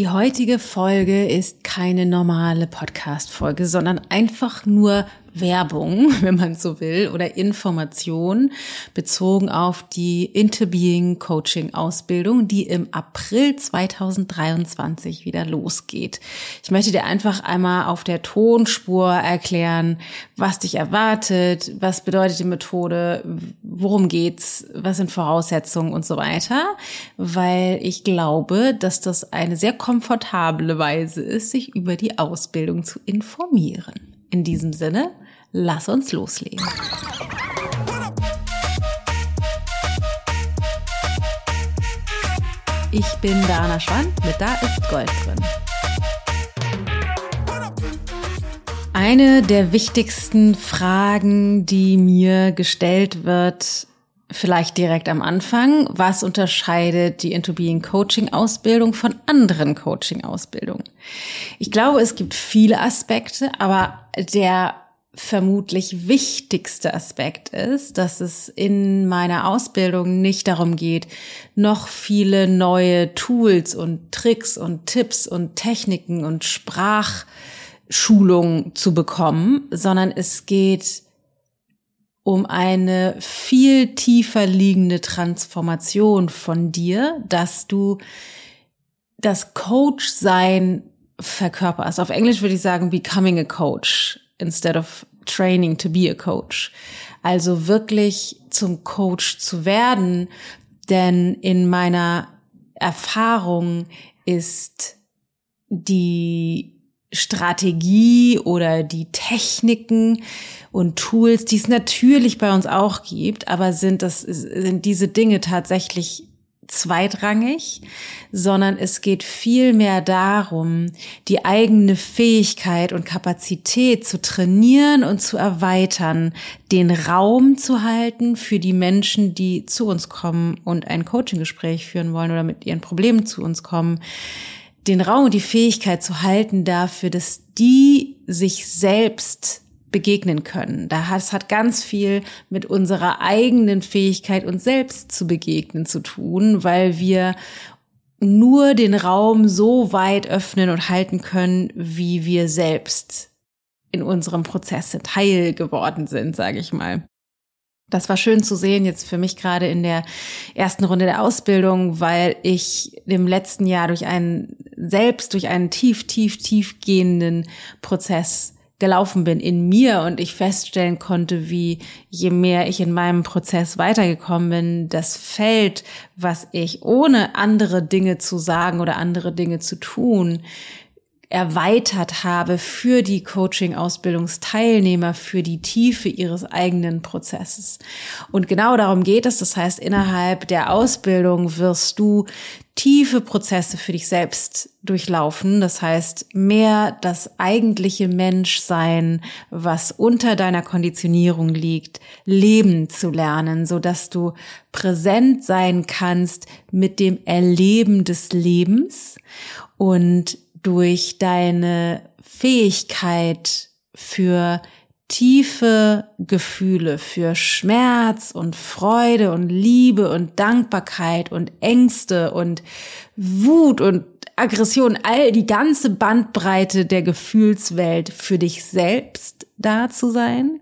Die heutige Folge ist keine normale Podcast-Folge, sondern einfach nur Werbung, wenn man so will, oder Information bezogen auf die Interbeing Coaching Ausbildung, die im April 2023 wieder losgeht. Ich möchte dir einfach einmal auf der Tonspur erklären, was dich erwartet, was bedeutet die Methode, worum geht's, was sind Voraussetzungen und so weiter, weil ich glaube, dass das eine sehr komfortable Weise ist, sich über die Ausbildung zu informieren. In diesem Sinne, lass uns loslegen. Ich bin Dana Schwand mit Da ist Gold drin. Eine der wichtigsten Fragen, die mir gestellt wird, vielleicht direkt am Anfang, was unterscheidet die Into Being Coaching Ausbildung von anderen Coaching Ausbildungen? Ich glaube, es gibt viele Aspekte, aber der vermutlich wichtigste Aspekt ist, dass es in meiner Ausbildung nicht darum geht, noch viele neue Tools und Tricks und Tipps und Techniken und Sprachschulungen zu bekommen, sondern es geht um eine viel tiefer liegende Transformation von dir, dass du das Coach sein verkörperst. Auf Englisch würde ich sagen, becoming a coach instead of training to be a coach. Also wirklich zum Coach zu werden, denn in meiner Erfahrung ist die Strategie oder die Techniken und Tools, die es natürlich bei uns auch gibt, aber sind das, sind diese Dinge tatsächlich zweitrangig, sondern es geht vielmehr darum, die eigene Fähigkeit und Kapazität zu trainieren und zu erweitern, den Raum zu halten für die Menschen, die zu uns kommen und ein Coaching-Gespräch führen wollen oder mit ihren Problemen zu uns kommen, den Raum und die Fähigkeit zu halten dafür, dass die sich selbst begegnen können. Das hat ganz viel mit unserer eigenen Fähigkeit, uns selbst zu begegnen zu tun, weil wir nur den Raum so weit öffnen und halten können, wie wir selbst in unserem Prozess Teil geworden sind, sage ich mal. Das war schön zu sehen jetzt für mich gerade in der ersten Runde der Ausbildung, weil ich im letzten Jahr durch einen, selbst durch einen tief, tief, tief gehenden Prozess gelaufen bin in mir und ich feststellen konnte, wie je mehr ich in meinem Prozess weitergekommen bin, das Feld, was ich ohne andere Dinge zu sagen oder andere Dinge zu tun, erweitert habe für die Coaching-Ausbildungsteilnehmer, für die Tiefe ihres eigenen Prozesses. Und genau darum geht es. Das heißt, innerhalb der Ausbildung wirst du tiefe Prozesse für dich selbst durchlaufen. Das heißt, mehr das eigentliche Menschsein, was unter deiner Konditionierung liegt, leben zu lernen, so dass du präsent sein kannst mit dem Erleben des Lebens und durch deine Fähigkeit für tiefe Gefühle, für Schmerz und Freude und Liebe und Dankbarkeit und Ängste und Wut und Aggression, all die ganze Bandbreite der Gefühlswelt für dich selbst da zu sein.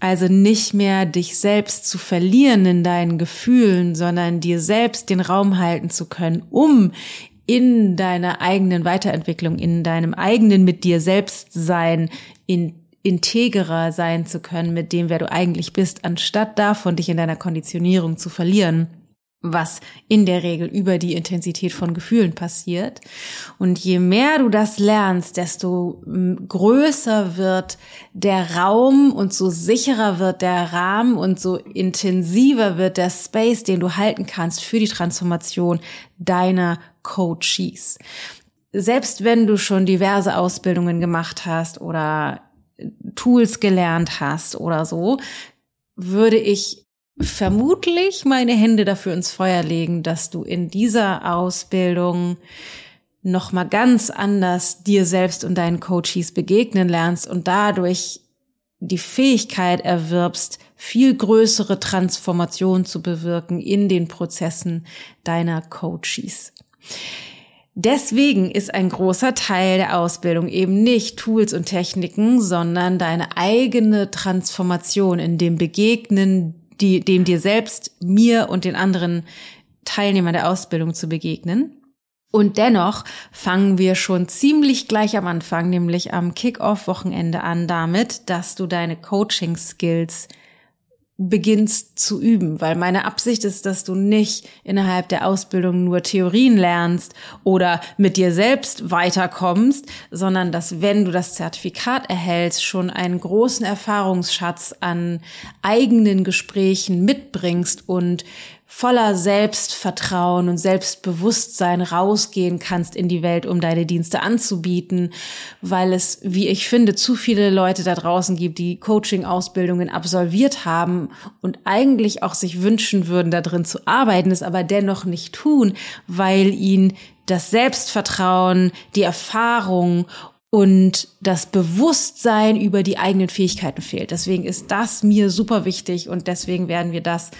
Also nicht mehr dich selbst zu verlieren in deinen Gefühlen, sondern dir selbst den Raum halten zu können, um in deiner eigenen Weiterentwicklung, in deinem eigenen mit dir selbst sein, in integrer sein zu können mit dem, wer du eigentlich bist, anstatt davon dich in deiner Konditionierung zu verlieren, was in der Regel über die Intensität von Gefühlen passiert. Und je mehr du das lernst, desto größer wird der Raum und so sicherer wird der Rahmen und so intensiver wird der Space, den du halten kannst für die Transformation deiner Coaches. Selbst wenn du schon diverse Ausbildungen gemacht hast oder Tools gelernt hast oder so, würde ich vermutlich meine Hände dafür ins Feuer legen, dass du in dieser Ausbildung noch mal ganz anders dir selbst und deinen Coaches begegnen lernst und dadurch die Fähigkeit erwirbst, viel größere Transformation zu bewirken in den Prozessen deiner Coaches. Deswegen ist ein großer Teil der Ausbildung eben nicht Tools und Techniken, sondern deine eigene Transformation in dem Begegnen, die, dem dir selbst, mir und den anderen Teilnehmern der Ausbildung zu begegnen. Und dennoch fangen wir schon ziemlich gleich am Anfang, nämlich am Kick-Off-Wochenende an damit, dass du deine Coaching-Skills beginnst zu üben, weil meine Absicht ist, dass du nicht innerhalb der Ausbildung nur Theorien lernst oder mit dir selbst weiterkommst, sondern dass wenn du das Zertifikat erhältst, schon einen großen Erfahrungsschatz an eigenen Gesprächen mitbringst und voller Selbstvertrauen und Selbstbewusstsein rausgehen kannst in die Welt, um deine Dienste anzubieten, weil es, wie ich finde, zu viele Leute da draußen gibt, die Coaching-Ausbildungen absolviert haben und eigentlich auch sich wünschen würden, da drin zu arbeiten, es aber dennoch nicht tun, weil ihnen das Selbstvertrauen, die Erfahrung und das Bewusstsein über die eigenen Fähigkeiten fehlt. Deswegen ist das mir super wichtig und deswegen werden wir das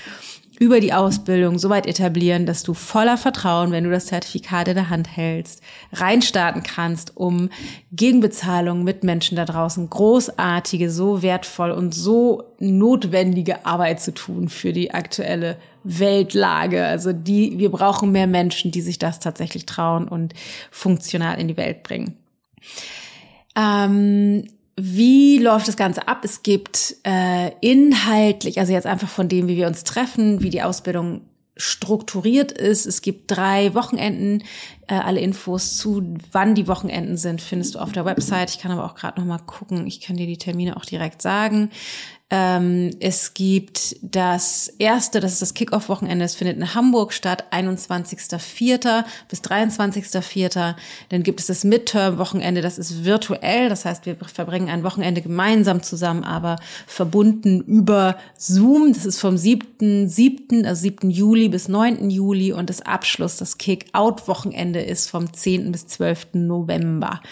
über die Ausbildung so weit etablieren, dass du voller Vertrauen, wenn du das Zertifikat in der Hand hältst, reinstarten kannst, um Gegenbezahlung mit Menschen da draußen großartige, so wertvoll und so notwendige Arbeit zu tun für die aktuelle Weltlage. Also die, wir brauchen mehr Menschen, die sich das tatsächlich trauen und funktional in die Welt bringen. Ähm, wie läuft das Ganze ab? Es gibt äh, inhaltlich, also jetzt einfach von dem, wie wir uns treffen, wie die Ausbildung strukturiert ist. Es gibt drei Wochenenden. Äh, alle Infos zu, wann die Wochenenden sind, findest du auf der Website. Ich kann aber auch gerade noch mal gucken. Ich kann dir die Termine auch direkt sagen. Ähm, es gibt das erste, das ist das Kickoff-Wochenende, es findet in Hamburg statt, 21.04. bis 23.04. Dann gibt es das Midterm-Wochenende, das ist virtuell, das heißt, wir verbringen ein Wochenende gemeinsam zusammen, aber verbunden über Zoom. Das ist vom 7.7., also 7. Juli bis 9. Juli und das Abschluss, das Kick-Out-Wochenende ist vom 10. bis 12. November.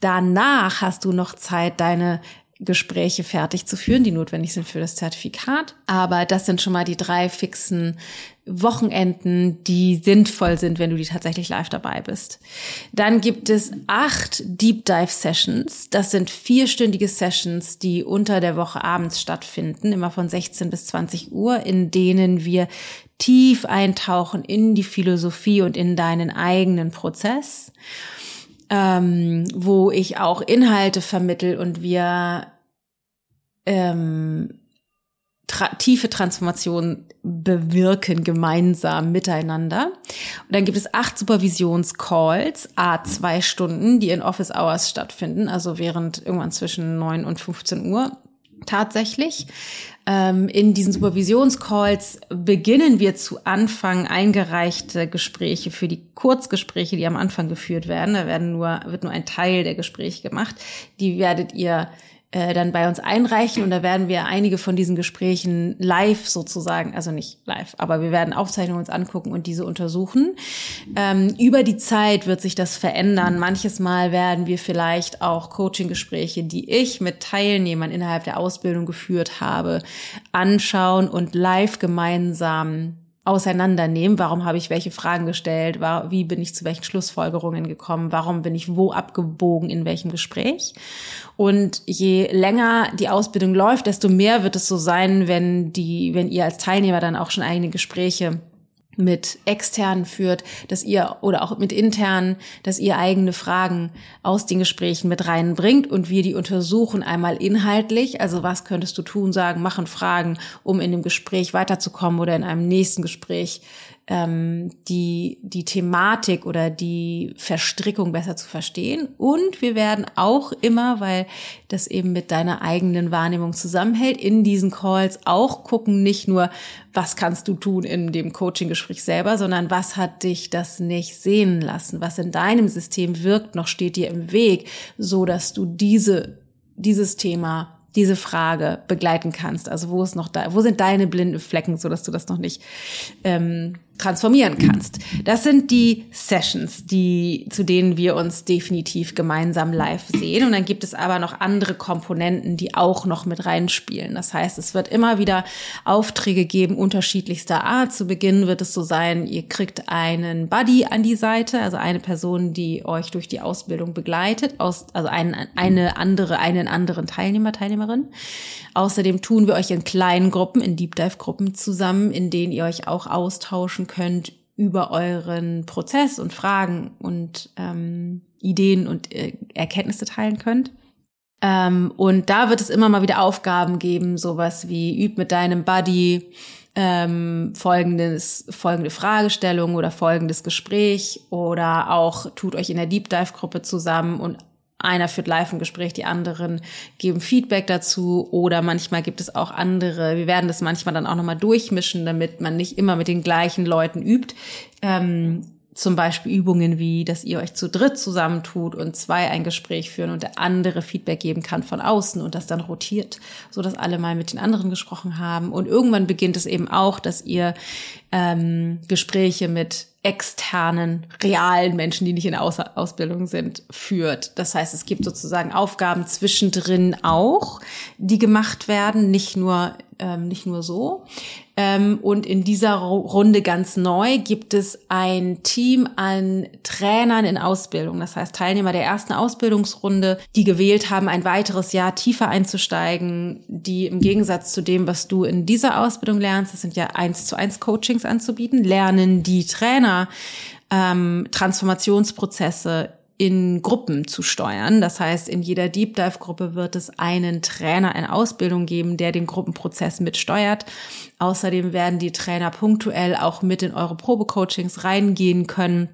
Danach hast du noch Zeit, deine Gespräche fertig zu führen, die notwendig sind für das Zertifikat. Aber das sind schon mal die drei fixen Wochenenden, die sinnvoll sind, wenn du die tatsächlich live dabei bist. Dann gibt es acht Deep Dive Sessions. Das sind vierstündige Sessions, die unter der Woche abends stattfinden, immer von 16 bis 20 Uhr, in denen wir tief eintauchen in die Philosophie und in deinen eigenen Prozess ähm, wo ich auch Inhalte vermittel und wir ähm, tra tiefe Transformation bewirken gemeinsam miteinander. Und dann gibt es acht Supervisionscalls, a zwei Stunden, die in Office Hours stattfinden, also während irgendwann zwischen neun und 15 Uhr tatsächlich. Ähm, in diesen Supervisionscalls beginnen wir zu Anfang eingereichte Gespräche für die Kurzgespräche, die am Anfang geführt werden. Da werden nur, wird nur ein Teil der Gespräche gemacht. Die werdet ihr äh, dann bei uns einreichen und da werden wir einige von diesen Gesprächen live sozusagen, also nicht live, aber wir werden Aufzeichnungen uns angucken und diese untersuchen. Ähm, über die Zeit wird sich das verändern. Manches Mal werden wir vielleicht auch Coaching-Gespräche, die ich mit Teilnehmern innerhalb der Ausbildung geführt habe, anschauen und live gemeinsam auseinandernehmen. Warum habe ich welche Fragen gestellt? Wie bin ich zu welchen Schlussfolgerungen gekommen? Warum bin ich wo abgebogen in welchem Gespräch? Und je länger die Ausbildung läuft, desto mehr wird es so sein, wenn die, wenn ihr als Teilnehmer dann auch schon eigene Gespräche mit externen führt, dass ihr oder auch mit internen, dass ihr eigene Fragen aus den Gesprächen mit reinbringt und wir die untersuchen einmal inhaltlich, also was könntest du tun, sagen, machen, fragen, um in dem Gespräch weiterzukommen oder in einem nächsten Gespräch ähm, die, die Thematik oder die Verstrickung besser zu verstehen. Und wir werden auch immer, weil das eben mit deiner eigenen Wahrnehmung zusammenhält, in diesen Calls auch gucken, nicht nur, was kannst du tun in dem Coaching-Gespräch selber, sondern was hat dich das nicht sehen lassen? Was in deinem System wirkt noch, steht dir im Weg, so dass du diese, dieses Thema diese Frage begleiten kannst. Also wo ist noch da, wo sind deine blinden Flecken, so dass du das noch nicht ähm, transformieren kannst. Das sind die Sessions, die, zu denen wir uns definitiv gemeinsam live sehen. Und dann gibt es aber noch andere Komponenten, die auch noch mit reinspielen. Das heißt, es wird immer wieder Aufträge geben, unterschiedlichster Art. Zu Beginn wird es so sein, ihr kriegt einen Buddy an die Seite, also eine Person, die euch durch die Ausbildung begleitet, aus, also einen, eine andere, einen anderen Teilnehmer, Teilnehmerin. Außerdem tun wir euch in kleinen Gruppen, in Deep Dive Gruppen zusammen, in denen ihr euch auch austauschen könnt über euren Prozess und Fragen und ähm, Ideen und äh, Erkenntnisse teilen könnt. Ähm, und da wird es immer mal wieder Aufgaben geben, sowas wie üb mit deinem Buddy ähm, folgendes, folgende Fragestellung oder folgendes Gespräch oder auch tut euch in der Deep Dive Gruppe zusammen und einer führt live ein Gespräch, die anderen geben Feedback dazu oder manchmal gibt es auch andere. Wir werden das manchmal dann auch nochmal durchmischen, damit man nicht immer mit den gleichen Leuten übt. Ähm, zum Beispiel Übungen wie, dass ihr euch zu dritt zusammentut und zwei ein Gespräch führen und der andere Feedback geben kann von außen und das dann rotiert, so dass alle mal mit den anderen gesprochen haben. Und irgendwann beginnt es eben auch, dass ihr ähm, Gespräche mit externen, realen Menschen, die nicht in Aus Ausbildung sind, führt. Das heißt, es gibt sozusagen Aufgaben zwischendrin auch, die gemacht werden, nicht nur ähm, nicht nur so. Ähm, und in dieser Runde ganz neu gibt es ein Team an Trainern in Ausbildung. Das heißt, Teilnehmer der ersten Ausbildungsrunde, die gewählt haben, ein weiteres Jahr tiefer einzusteigen, die im Gegensatz zu dem, was du in dieser Ausbildung lernst, das sind ja eins zu eins Coachings anzubieten, lernen die Trainer ähm, Transformationsprozesse in Gruppen zu steuern. Das heißt, in jeder Deep Dive Gruppe wird es einen Trainer in Ausbildung geben, der den Gruppenprozess mitsteuert. Außerdem werden die Trainer punktuell auch mit in eure Probecoachings reingehen können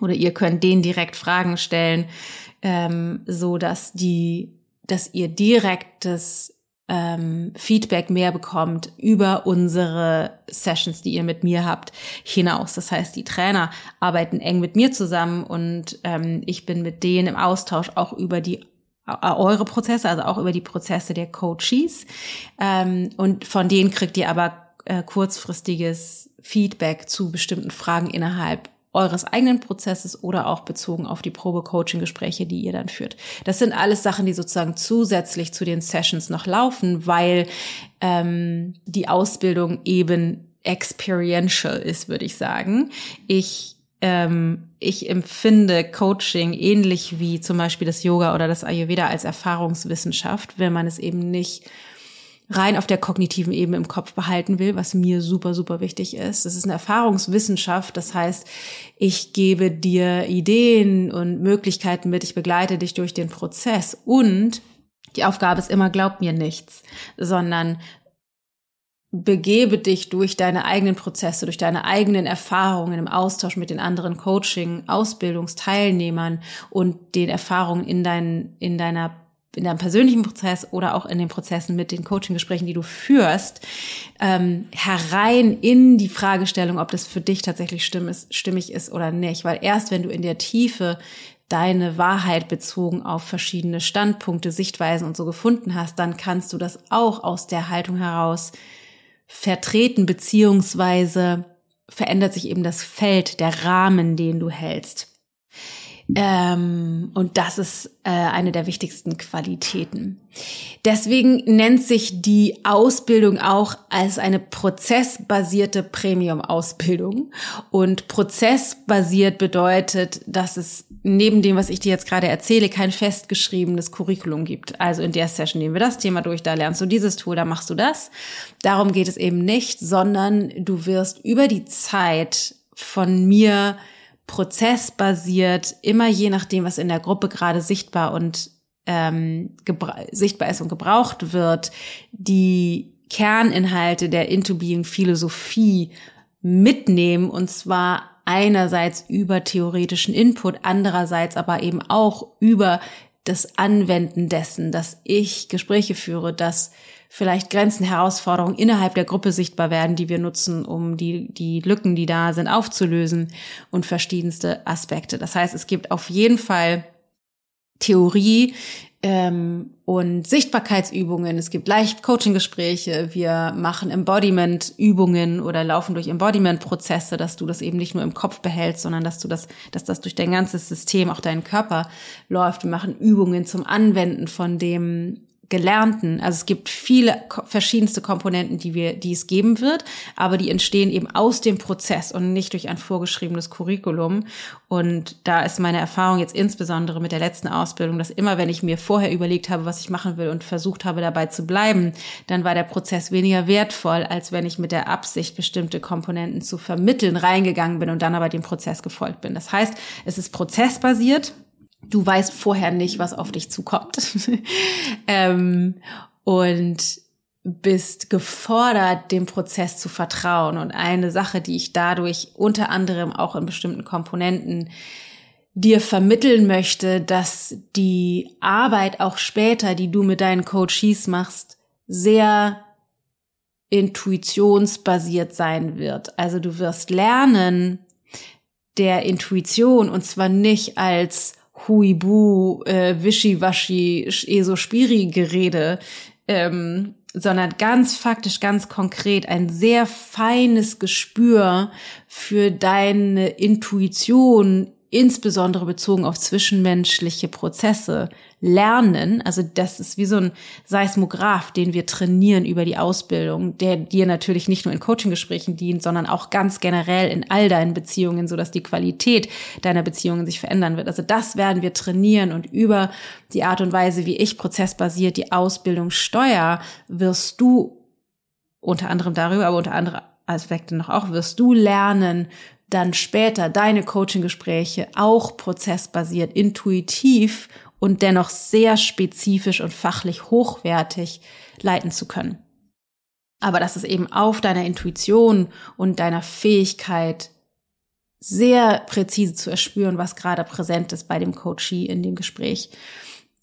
oder ihr könnt denen direkt Fragen stellen, ähm, so dass die, dass ihr direktes ähm, Feedback mehr bekommt über unsere Sessions, die ihr mit mir habt, hinaus. Das heißt, die Trainer arbeiten eng mit mir zusammen und ähm, ich bin mit denen im Austausch auch über die äh, eure Prozesse, also auch über die Prozesse der Coaches. Ähm, und von denen kriegt ihr aber äh, kurzfristiges Feedback zu bestimmten Fragen innerhalb eures eigenen Prozesses oder auch bezogen auf die Probe-Coaching-Gespräche, die ihr dann führt. Das sind alles Sachen, die sozusagen zusätzlich zu den Sessions noch laufen, weil ähm, die Ausbildung eben experiential ist, würde ich sagen. Ich ähm, ich empfinde Coaching ähnlich wie zum Beispiel das Yoga oder das Ayurveda als Erfahrungswissenschaft, wenn man es eben nicht rein auf der kognitiven Ebene im Kopf behalten will, was mir super, super wichtig ist. Das ist eine Erfahrungswissenschaft. Das heißt, ich gebe dir Ideen und Möglichkeiten mit, ich begleite dich durch den Prozess und die Aufgabe ist immer, glaub mir nichts, sondern begebe dich durch deine eigenen Prozesse, durch deine eigenen Erfahrungen im Austausch mit den anderen Coaching, Ausbildungsteilnehmern und den Erfahrungen in, dein, in deiner in deinem persönlichen Prozess oder auch in den Prozessen mit den Coaching-Gesprächen, die du führst, ähm, herein in die Fragestellung, ob das für dich tatsächlich stimmig ist oder nicht. Weil erst wenn du in der Tiefe deine Wahrheit bezogen auf verschiedene Standpunkte, Sichtweisen und so gefunden hast, dann kannst du das auch aus der Haltung heraus vertreten, beziehungsweise verändert sich eben das Feld, der Rahmen, den du hältst. Ähm, und das ist äh, eine der wichtigsten Qualitäten. Deswegen nennt sich die Ausbildung auch als eine prozessbasierte Premium-Ausbildung. Und prozessbasiert bedeutet, dass es neben dem, was ich dir jetzt gerade erzähle, kein festgeschriebenes Curriculum gibt. Also in der Session nehmen wir das Thema durch, da lernst du dieses Tool, da machst du das. Darum geht es eben nicht, sondern du wirst über die Zeit von mir prozessbasiert, immer je nachdem, was in der Gruppe gerade sichtbar und ähm, sichtbar ist und gebraucht wird, die Kerninhalte der Into Being Philosophie mitnehmen und zwar einerseits über theoretischen Input, andererseits aber eben auch über das Anwenden dessen, dass ich Gespräche führe, dass vielleicht Grenzen, Herausforderungen innerhalb der Gruppe sichtbar werden, die wir nutzen, um die, die Lücken, die da sind, aufzulösen und verschiedenste Aspekte. Das heißt, es gibt auf jeden Fall Theorie ähm, und Sichtbarkeitsübungen. Es gibt leicht Coaching-Gespräche. Wir machen Embodiment-Übungen oder laufen durch Embodiment-Prozesse, dass du das eben nicht nur im Kopf behältst, sondern dass du das, dass das durch dein ganzes System, auch deinen Körper läuft. Wir machen Übungen zum Anwenden von dem Gelernten. Also es gibt viele verschiedenste Komponenten, die wir, die es geben wird, aber die entstehen eben aus dem Prozess und nicht durch ein vorgeschriebenes Curriculum. Und da ist meine Erfahrung jetzt insbesondere mit der letzten Ausbildung, dass immer, wenn ich mir vorher überlegt habe, was ich machen will und versucht habe, dabei zu bleiben, dann war der Prozess weniger wertvoll, als wenn ich mit der Absicht, bestimmte Komponenten zu vermitteln, reingegangen bin und dann aber dem Prozess gefolgt bin. Das heißt, es ist prozessbasiert du weißt vorher nicht, was auf dich zukommt. ähm, und bist gefordert, dem Prozess zu vertrauen. Und eine Sache, die ich dadurch unter anderem auch in bestimmten Komponenten dir vermitteln möchte, dass die Arbeit auch später, die du mit deinen Coaches machst, sehr intuitionsbasiert sein wird. Also du wirst lernen, der Intuition und zwar nicht als Huibu, äh, Wischiwaschi, Eso-Spiri-Gerede, ähm, sondern ganz faktisch, ganz konkret ein sehr feines Gespür für deine Intuition insbesondere bezogen auf zwischenmenschliche Prozesse lernen. Also das ist wie so ein Seismograph, den wir trainieren über die Ausbildung, der dir natürlich nicht nur in Coaching-Gesprächen dient, sondern auch ganz generell in all deinen Beziehungen, so dass die Qualität deiner Beziehungen sich verändern wird. Also das werden wir trainieren und über die Art und Weise, wie ich prozessbasiert die Ausbildung steuere, wirst du unter anderem darüber, aber unter anderem Aspekte noch auch, wirst du lernen, dann später deine Coaching-Gespräche auch prozessbasiert, intuitiv und dennoch sehr spezifisch und fachlich hochwertig leiten zu können. Aber das ist eben auf deiner Intuition und deiner Fähigkeit, sehr präzise zu erspüren, was gerade präsent ist bei dem Coachee in dem Gespräch,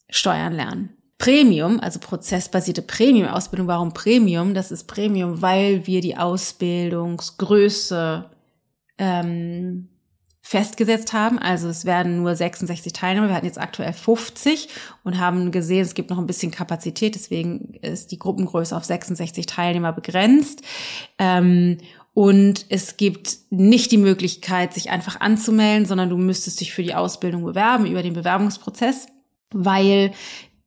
steuern lernen. Premium, also prozessbasierte Premium-Ausbildung. Warum Premium? Das ist Premium, weil wir die Ausbildungsgröße ähm, festgesetzt haben. Also es werden nur 66 Teilnehmer. Wir hatten jetzt aktuell 50 und haben gesehen, es gibt noch ein bisschen Kapazität. Deswegen ist die Gruppengröße auf 66 Teilnehmer begrenzt. Ähm, und es gibt nicht die Möglichkeit, sich einfach anzumelden, sondern du müsstest dich für die Ausbildung bewerben über den Bewerbungsprozess, weil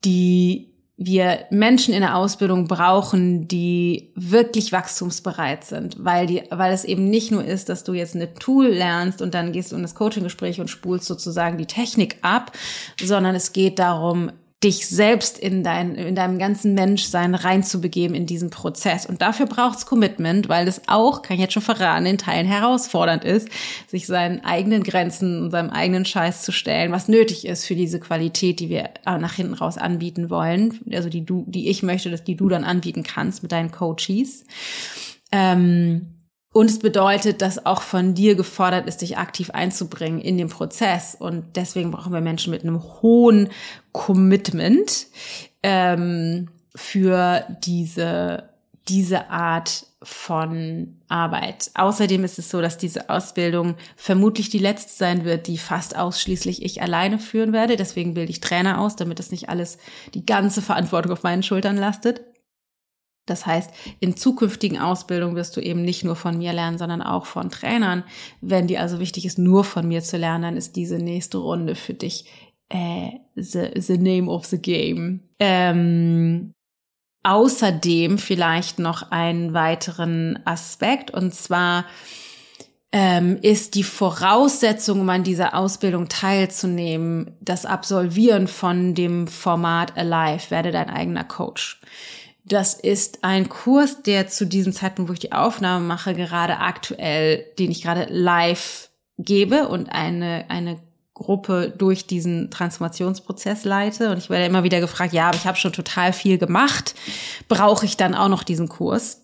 die wir Menschen in der Ausbildung brauchen, die wirklich wachstumsbereit sind, weil die, weil es eben nicht nur ist, dass du jetzt eine Tool lernst und dann gehst du in das Coaching-Gespräch und spulst sozusagen die Technik ab, sondern es geht darum, dich selbst in, dein, in deinem ganzen Menschsein reinzubegeben in diesen Prozess. Und dafür braucht's Commitment, weil es auch, kann ich jetzt schon verraten, in Teilen herausfordernd ist, sich seinen eigenen Grenzen und seinem eigenen Scheiß zu stellen, was nötig ist für diese Qualität, die wir äh, nach hinten raus anbieten wollen. Also die du, die ich möchte, dass die du dann anbieten kannst mit deinen Coaches. Ähm, und es bedeutet, dass auch von dir gefordert ist, dich aktiv einzubringen in den Prozess. Und deswegen brauchen wir Menschen mit einem hohen Commitment ähm, für diese, diese Art von Arbeit. Außerdem ist es so, dass diese Ausbildung vermutlich die letzte sein wird, die fast ausschließlich ich alleine führen werde. Deswegen bilde ich Trainer aus, damit das nicht alles die ganze Verantwortung auf meinen Schultern lastet. Das heißt, in zukünftigen Ausbildungen wirst du eben nicht nur von mir lernen, sondern auch von Trainern. Wenn dir also wichtig ist, nur von mir zu lernen, dann ist diese nächste Runde für dich äh, the, the name of the game. Ähm, außerdem vielleicht noch einen weiteren Aspekt und zwar ähm, ist die Voraussetzung, um an dieser Ausbildung teilzunehmen, das Absolvieren von dem Format Alive, werde dein eigener Coach. Das ist ein Kurs, der zu diesem Zeitpunkt, wo ich die Aufnahme mache, gerade aktuell, den ich gerade live gebe und eine, eine Gruppe durch diesen Transformationsprozess leite. Und ich werde immer wieder gefragt, ja, aber ich habe schon total viel gemacht. Brauche ich dann auch noch diesen Kurs?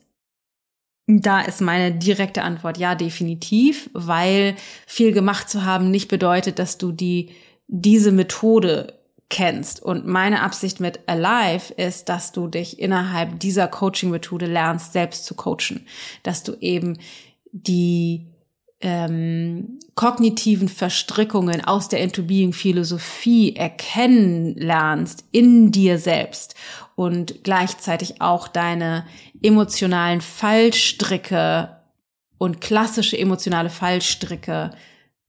Da ist meine direkte Antwort ja, definitiv, weil viel gemacht zu haben nicht bedeutet, dass du die, diese Methode kennst. Und meine Absicht mit Alive ist, dass du dich innerhalb dieser Coaching-Methode lernst, selbst zu coachen. Dass du eben die ähm, kognitiven Verstrickungen aus der Into Being Philosophie erkennen lernst in dir selbst und gleichzeitig auch deine emotionalen Fallstricke und klassische emotionale Fallstricke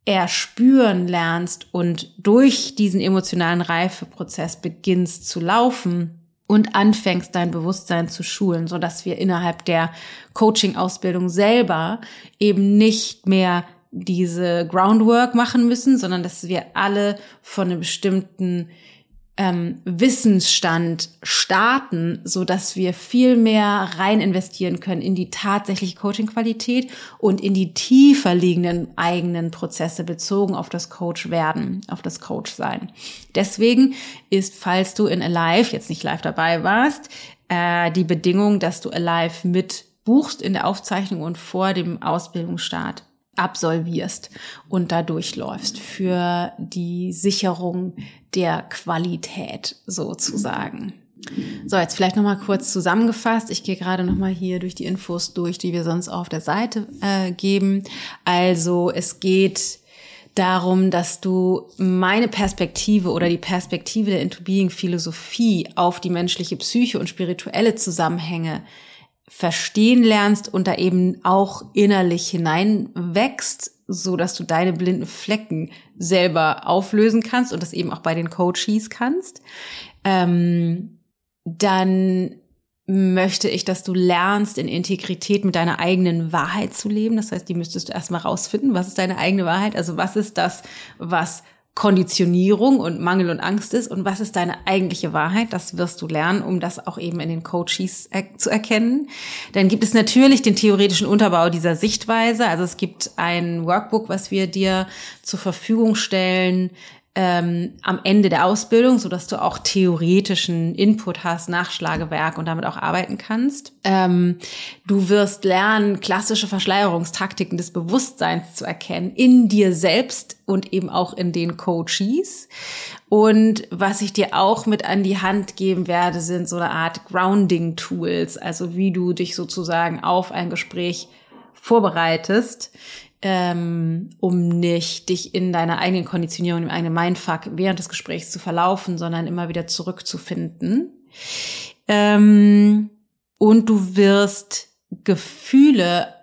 erspüren lernst und durch diesen emotionalen Reifeprozess beginnst zu laufen und anfängst dein Bewusstsein zu schulen, so dass wir innerhalb der Coaching Ausbildung selber eben nicht mehr diese Groundwork machen müssen, sondern dass wir alle von einem bestimmten ähm, Wissensstand starten, so dass wir viel mehr rein investieren können in die tatsächliche Coaching-Qualität und in die tiefer liegenden eigenen Prozesse bezogen auf das Coach werden, auf das Coach sein. Deswegen ist, falls du in Alive jetzt nicht live dabei warst, äh, die Bedingung, dass du Alive mit buchst in der Aufzeichnung und vor dem Ausbildungsstart absolvierst und da durchläufst für die Sicherung der Qualität sozusagen. So, jetzt vielleicht nochmal kurz zusammengefasst. Ich gehe gerade nochmal hier durch die Infos durch, die wir sonst auf der Seite äh, geben. Also es geht darum, dass du meine Perspektive oder die Perspektive der Into Being Philosophie auf die menschliche Psyche und spirituelle Zusammenhänge verstehen lernst und da eben auch innerlich hineinwächst, so dass du deine blinden Flecken selber auflösen kannst und das eben auch bei den Coaches kannst. Ähm, dann möchte ich, dass du lernst, in Integrität mit deiner eigenen Wahrheit zu leben. Das heißt, die müsstest du erstmal rausfinden. Was ist deine eigene Wahrheit? Also was ist das, was Konditionierung und Mangel und Angst ist und was ist deine eigentliche Wahrheit. Das wirst du lernen, um das auch eben in den Coaches zu erkennen. Dann gibt es natürlich den theoretischen Unterbau dieser Sichtweise. Also es gibt ein Workbook, was wir dir zur Verfügung stellen, ähm, am Ende der Ausbildung, so dass du auch theoretischen Input hast, Nachschlagewerk und damit auch arbeiten kannst. Ähm, du wirst lernen, klassische Verschleierungstaktiken des Bewusstseins zu erkennen in dir selbst und eben auch in den Coaches. Und was ich dir auch mit an die Hand geben werde, sind so eine Art Grounding Tools, also wie du dich sozusagen auf ein Gespräch vorbereitest, ähm, um nicht dich in deiner eigenen Konditionierung, im eigenen Mindfuck während des Gesprächs zu verlaufen, sondern immer wieder zurückzufinden. Ähm, und du wirst Gefühle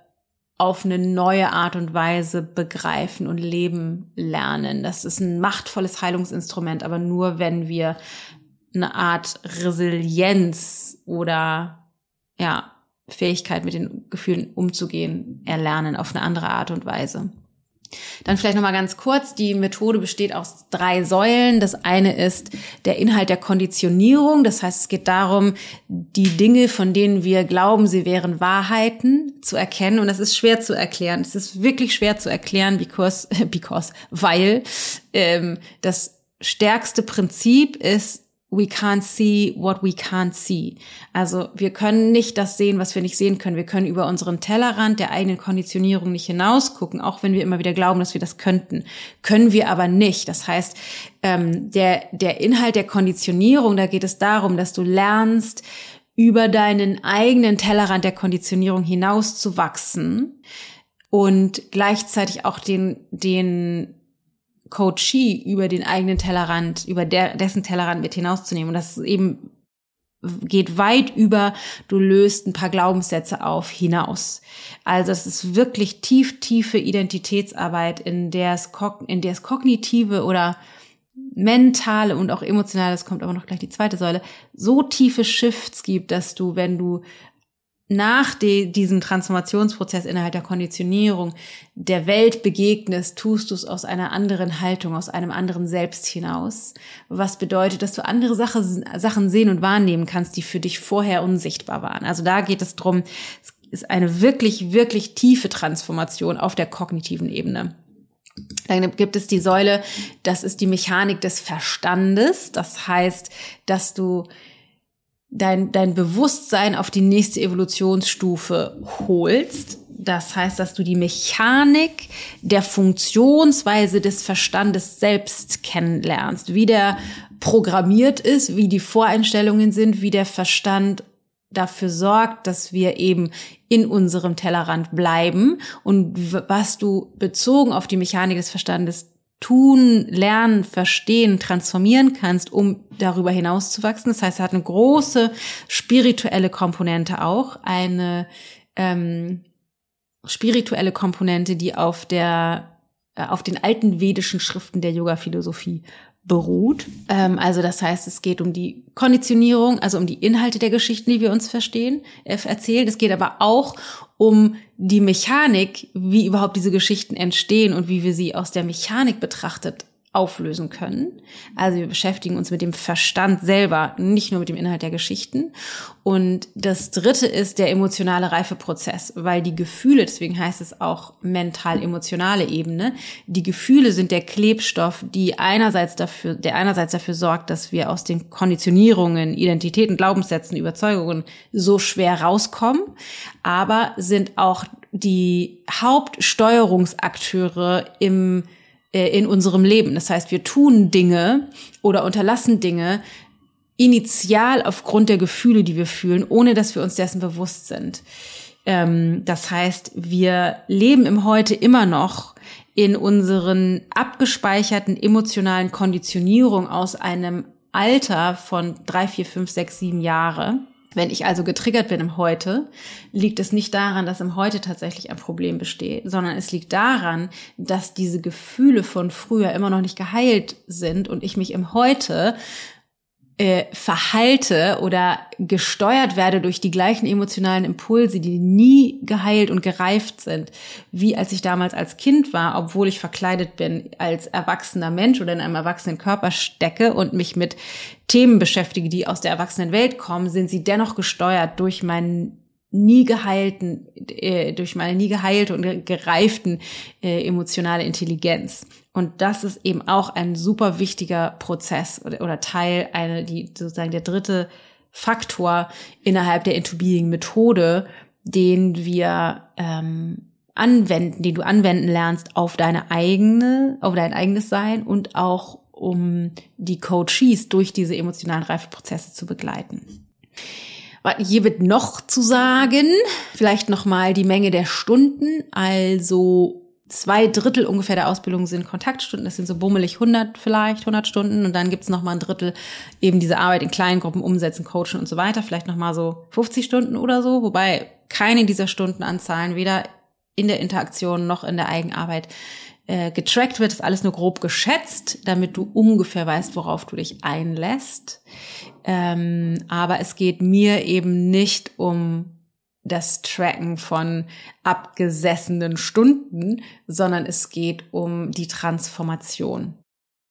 auf eine neue Art und Weise begreifen und leben lernen. Das ist ein machtvolles Heilungsinstrument, aber nur wenn wir eine Art Resilienz oder ja, Fähigkeit, mit den Gefühlen umzugehen, erlernen auf eine andere Art und Weise. Dann vielleicht noch mal ganz kurz, die Methode besteht aus drei Säulen. Das eine ist der Inhalt der Konditionierung, das heißt, es geht darum, die Dinge, von denen wir glauben, sie wären Wahrheiten, zu erkennen und das ist schwer zu erklären. Es ist wirklich schwer zu erklären, because because weil ähm, das stärkste Prinzip ist we can't see what we can't see. Also wir können nicht das sehen, was wir nicht sehen können. Wir können über unseren Tellerrand der eigenen Konditionierung nicht hinausgucken, auch wenn wir immer wieder glauben, dass wir das könnten. Können wir aber nicht. Das heißt, ähm, der, der Inhalt der Konditionierung, da geht es darum, dass du lernst, über deinen eigenen Tellerrand der Konditionierung hinaus zu wachsen und gleichzeitig auch den, den Coachee über den eigenen Tellerrand, über der, dessen Tellerrand mit hinauszunehmen. Und das eben geht weit über, du löst ein paar Glaubenssätze auf hinaus. Also es ist wirklich tief, tiefe Identitätsarbeit, in der es, in der es kognitive oder mentale und auch emotionale, das kommt aber noch gleich die zweite Säule, so tiefe Shifts gibt, dass du, wenn du nach de, diesem Transformationsprozess innerhalb der Konditionierung der Welt begegnest, tust du es aus einer anderen Haltung, aus einem anderen Selbst hinaus. Was bedeutet, dass du andere Sache, Sachen sehen und wahrnehmen kannst, die für dich vorher unsichtbar waren. Also da geht es drum, es ist eine wirklich, wirklich tiefe Transformation auf der kognitiven Ebene. Dann gibt es die Säule, das ist die Mechanik des Verstandes. Das heißt, dass du dein, dein Bewusstsein auf die nächste Evolutionsstufe holst. Das heißt, dass du die Mechanik der Funktionsweise des Verstandes selbst kennenlernst, wie der programmiert ist, wie die Voreinstellungen sind, wie der Verstand dafür sorgt, dass wir eben in unserem Tellerrand bleiben und was du bezogen auf die Mechanik des Verstandes tun, lernen, verstehen, transformieren kannst, um darüber hinaus zu wachsen. Das heißt, es hat eine große spirituelle Komponente auch, eine ähm, spirituelle Komponente, die auf der äh, auf den alten vedischen Schriften der Yoga-Philosophie beruht. Ähm, also das heißt, es geht um die Konditionierung, also um die Inhalte der Geschichten, die wir uns verstehen, äh, erzählen. Es geht aber auch um die Mechanik, wie überhaupt diese Geschichten entstehen und wie wir sie aus der Mechanik betrachtet auflösen können. Also wir beschäftigen uns mit dem Verstand selber, nicht nur mit dem Inhalt der Geschichten. Und das dritte ist der emotionale Reifeprozess, weil die Gefühle, deswegen heißt es auch mental-emotionale Ebene, die Gefühle sind der Klebstoff, die einerseits dafür, der einerseits dafür sorgt, dass wir aus den Konditionierungen, Identitäten, Glaubenssätzen, Überzeugungen so schwer rauskommen, aber sind auch die Hauptsteuerungsakteure im in unserem Leben. Das heißt, wir tun Dinge oder unterlassen Dinge initial aufgrund der Gefühle, die wir fühlen, ohne dass wir uns dessen bewusst sind. Ähm, das heißt, wir leben im Heute immer noch in unseren abgespeicherten emotionalen Konditionierungen aus einem Alter von drei, vier, fünf, sechs, sieben Jahre wenn ich also getriggert bin im Heute, liegt es nicht daran, dass im Heute tatsächlich ein Problem besteht, sondern es liegt daran, dass diese Gefühle von früher immer noch nicht geheilt sind und ich mich im Heute äh, verhalte oder gesteuert werde durch die gleichen emotionalen Impulse, die nie geheilt und gereift sind, wie als ich damals als Kind war, obwohl ich verkleidet bin als erwachsener Mensch oder in einem erwachsenen Körper stecke und mich mit Themen beschäftige, die aus der erwachsenen Welt kommen, sind sie dennoch gesteuert durch meinen nie geheilten, äh, durch meine nie geheilte und gereiften äh, emotionale Intelligenz. Und das ist eben auch ein super wichtiger Prozess oder, oder Teil, eine, die sozusagen der dritte Faktor innerhalb der Into-Being-Methode, den wir ähm, anwenden, den du anwenden lernst auf deine eigene, auf dein eigenes Sein und auch um die Coaches durch diese emotionalen Reifeprozesse zu begleiten. Hier wird noch zu sagen, vielleicht noch mal die Menge der Stunden. Also zwei Drittel ungefähr der Ausbildung sind Kontaktstunden. Das sind so bummelig 100 vielleicht, 100 Stunden. Und dann gibt's noch mal ein Drittel eben diese Arbeit in kleinen Gruppen umsetzen, coachen und so weiter. Vielleicht noch mal so 50 Stunden oder so. Wobei keine dieser Stundenanzahlen weder in der Interaktion noch in der Eigenarbeit äh, getrackt wird. Ist alles nur grob geschätzt, damit du ungefähr weißt, worauf du dich einlässt. Ähm, aber es geht mir eben nicht um das Tracken von abgesessenen Stunden, sondern es geht um die Transformation.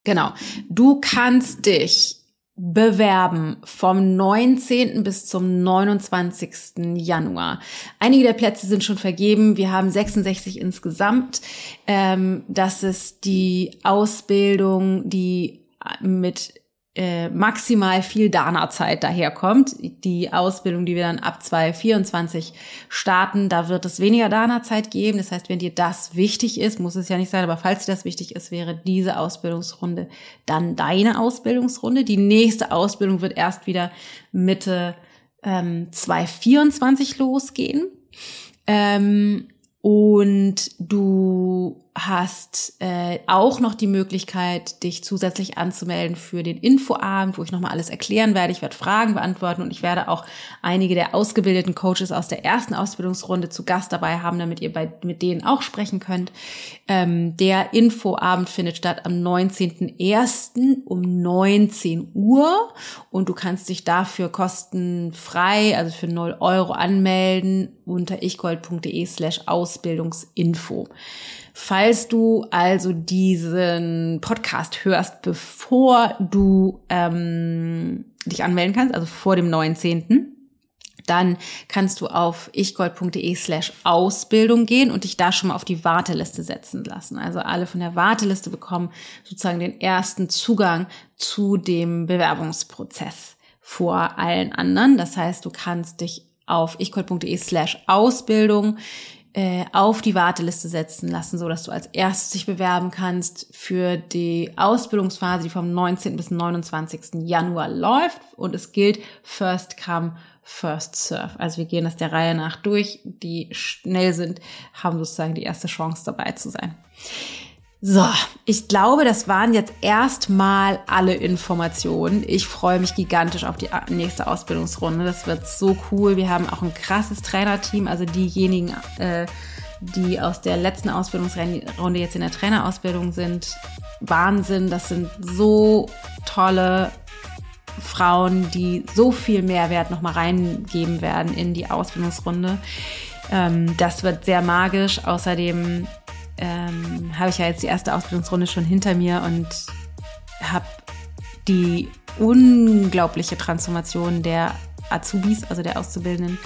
Genau. Du kannst dich bewerben vom 19. bis zum 29. Januar. Einige der Plätze sind schon vergeben. Wir haben 66 insgesamt. Ähm, das ist die Ausbildung, die mit äh, maximal viel Dana-Zeit daherkommt. Die Ausbildung, die wir dann ab 2024 starten, da wird es weniger Dana-Zeit geben. Das heißt, wenn dir das wichtig ist, muss es ja nicht sein, aber falls dir das wichtig ist, wäre diese Ausbildungsrunde dann deine Ausbildungsrunde. Die nächste Ausbildung wird erst wieder Mitte ähm, 2024 losgehen. Ähm, und du hast äh, auch noch die Möglichkeit, dich zusätzlich anzumelden für den Infoabend, wo ich nochmal alles erklären werde. Ich werde Fragen beantworten und ich werde auch einige der ausgebildeten Coaches aus der ersten Ausbildungsrunde zu Gast dabei haben, damit ihr bei, mit denen auch sprechen könnt. Ähm, der Infoabend findet statt am 19.01. um 19 Uhr und du kannst dich dafür kostenfrei, also für 0 Euro anmelden unter ichgold.de slash Ausbildungsinfo. Falls du also diesen Podcast hörst, bevor du ähm, dich anmelden kannst, also vor dem 19., dann kannst du auf ichgold.de slash Ausbildung gehen und dich da schon mal auf die Warteliste setzen lassen. Also alle von der Warteliste bekommen sozusagen den ersten Zugang zu dem Bewerbungsprozess vor allen anderen. Das heißt, du kannst dich auf ichgold.de slash Ausbildung äh, auf die Warteliste setzen lassen, so dass du als erstes dich bewerben kannst für die Ausbildungsphase, die vom 19. bis 29. Januar läuft. Und es gilt First Come, First Serve. Also wir gehen das der Reihe nach durch. Die schnell sind, haben sozusagen die erste Chance dabei zu sein. So, ich glaube, das waren jetzt erstmal alle Informationen. Ich freue mich gigantisch auf die nächste Ausbildungsrunde. Das wird so cool. Wir haben auch ein krasses Trainerteam. Also diejenigen, äh, die aus der letzten Ausbildungsrunde jetzt in der Trainerausbildung sind, Wahnsinn. Das sind so tolle Frauen, die so viel Mehrwert nochmal reingeben werden in die Ausbildungsrunde. Ähm, das wird sehr magisch. Außerdem ähm, habe ich ja jetzt die erste Ausbildungsrunde schon hinter mir und habe die unglaubliche Transformation der Azubis, also der Auszubildenden,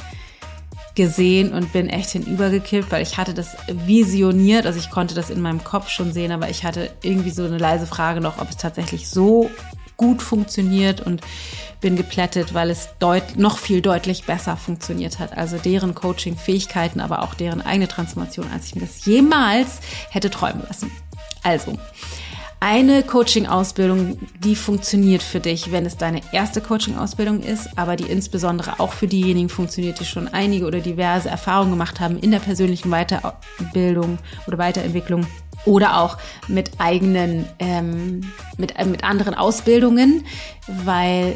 gesehen und bin echt hinübergekippt, weil ich hatte das visioniert, also ich konnte das in meinem Kopf schon sehen, aber ich hatte irgendwie so eine leise Frage noch, ob es tatsächlich so gut funktioniert und bin geplättet, weil es noch viel deutlich besser funktioniert hat. Also deren Coaching-Fähigkeiten, aber auch deren eigene Transformation, als ich mir das jemals hätte träumen lassen. Also, eine Coaching-Ausbildung, die funktioniert für dich, wenn es deine erste Coaching-Ausbildung ist, aber die insbesondere auch für diejenigen funktioniert, die schon einige oder diverse Erfahrungen gemacht haben in der persönlichen Weiterbildung oder Weiterentwicklung oder auch mit eigenen, ähm, mit, äh, mit anderen Ausbildungen, weil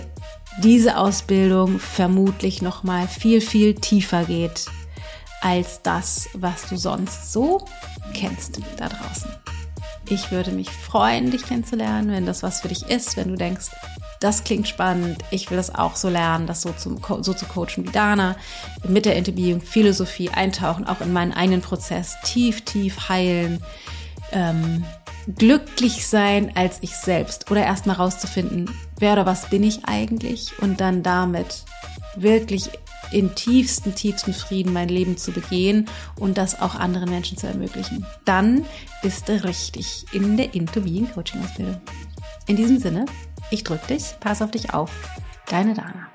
diese Ausbildung vermutlich noch mal viel viel tiefer geht als das, was du sonst so kennst da draußen. Ich würde mich freuen, dich kennenzulernen, wenn das was für dich ist, wenn du denkst, das klingt spannend, ich will das auch so lernen, das so, zum, so zu coachen wie Dana, mit der Interviewing, Philosophie eintauchen, auch in meinen eigenen Prozess, tief, tief heilen, ähm, glücklich sein als ich selbst oder erstmal rauszufinden, wer oder was bin ich eigentlich und dann damit wirklich in tiefsten, tiefsten Frieden mein Leben zu begehen und das auch anderen Menschen zu ermöglichen. Dann bist du richtig in der Into Being Coaching Ausbildung. In diesem Sinne, ich drücke dich, pass auf dich auf. Deine Dana.